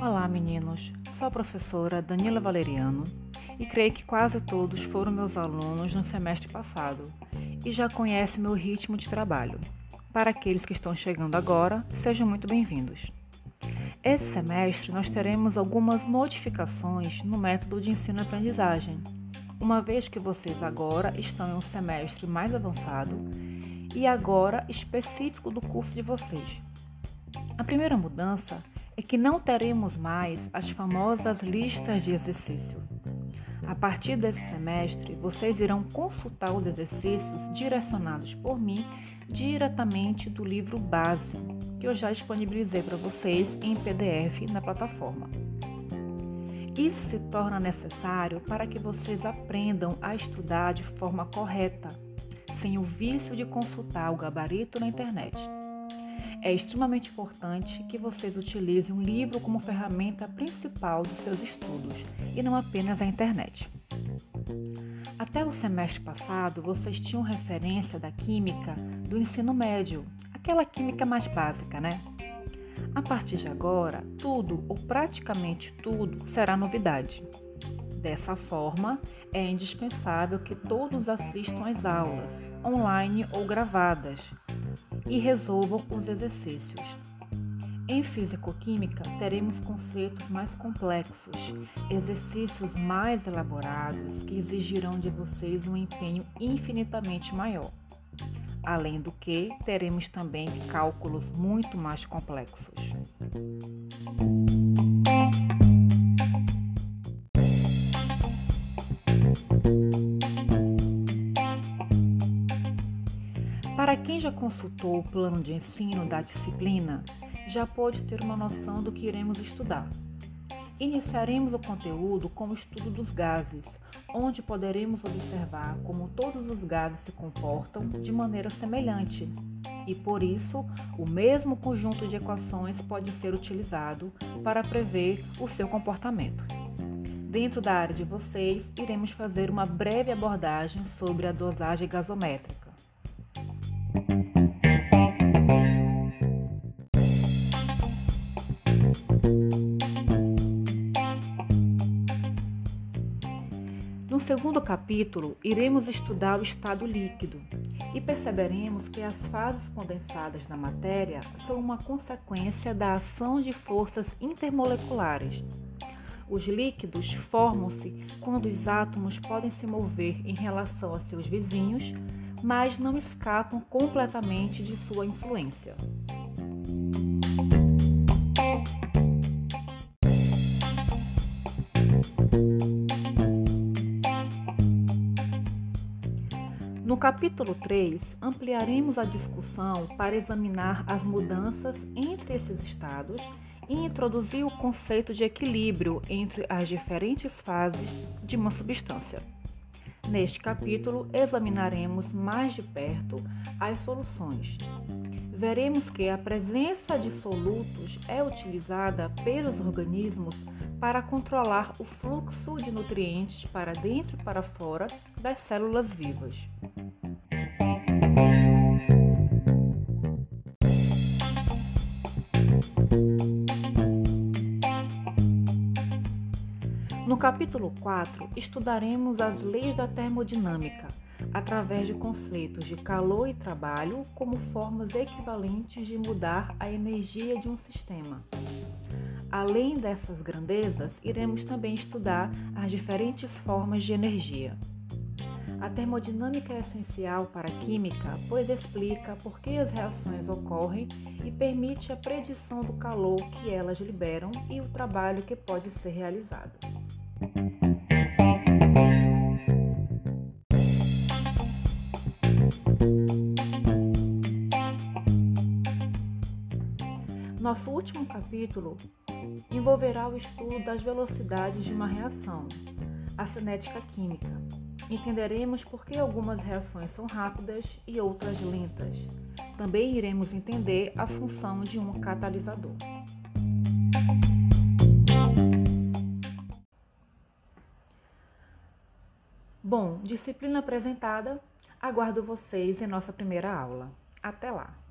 Olá, meninos. Sou a professora Danila Valeriano e creio que quase todos foram meus alunos no semestre passado e já conhecem meu ritmo de trabalho. Para aqueles que estão chegando agora, sejam muito bem-vindos. Esse semestre nós teremos algumas modificações no método de ensino-aprendizagem, uma vez que vocês agora estão em um semestre mais avançado e agora específico do curso de vocês. A primeira mudança é que não teremos mais as famosas listas de exercício. A partir desse semestre, vocês irão consultar os exercícios direcionados por mim diretamente do livro base, que eu já disponibilizei para vocês em PDF na plataforma. Isso se torna necessário para que vocês aprendam a estudar de forma correta, sem o vício de consultar o gabarito na internet. É extremamente importante que vocês utilizem um livro como ferramenta principal dos seus estudos e não apenas a internet. Até o semestre passado, vocês tinham referência da química do ensino médio, aquela química mais básica, né? A partir de agora, tudo ou praticamente tudo será novidade. Dessa forma, é indispensável que todos assistam às aulas, online ou gravadas, e resolvam os exercícios. Em físico-química, teremos conceitos mais complexos, exercícios mais elaborados que exigirão de vocês um empenho infinitamente maior. Além do que, teremos também cálculos muito mais complexos. Para quem já consultou o plano de ensino da disciplina, já pode ter uma noção do que iremos estudar. Iniciaremos o conteúdo com o estudo dos gases, onde poderemos observar como todos os gases se comportam de maneira semelhante e, por isso, o mesmo conjunto de equações pode ser utilizado para prever o seu comportamento. Dentro da área de vocês, iremos fazer uma breve abordagem sobre a dosagem gasométrica. No segundo capítulo, iremos estudar o estado líquido e perceberemos que as fases condensadas da matéria são uma consequência da ação de forças intermoleculares. Os líquidos formam-se quando os átomos podem se mover em relação a seus vizinhos, mas não escapam completamente de sua influência. No capítulo 3, ampliaremos a discussão para examinar as mudanças entre esses estados e introduzir o conceito de equilíbrio entre as diferentes fases de uma substância. Neste capítulo, examinaremos mais de perto as soluções. Veremos que a presença de solutos é utilizada pelos organismos para controlar o fluxo de nutrientes para dentro e para fora das células vivas. No capítulo 4, estudaremos as leis da termodinâmica através de conceitos de calor e trabalho como formas equivalentes de mudar a energia de um sistema. Além dessas grandezas, iremos também estudar as diferentes formas de energia. A termodinâmica é essencial para a química, pois explica por que as reações ocorrem e permite a predição do calor que elas liberam e o trabalho que pode ser realizado. Nosso último capítulo envolverá o estudo das velocidades de uma reação, a cinética química. Entenderemos por que algumas reações são rápidas e outras lentas. Também iremos entender a função de um catalisador. Bom, disciplina apresentada. Aguardo vocês em nossa primeira aula. Até lá!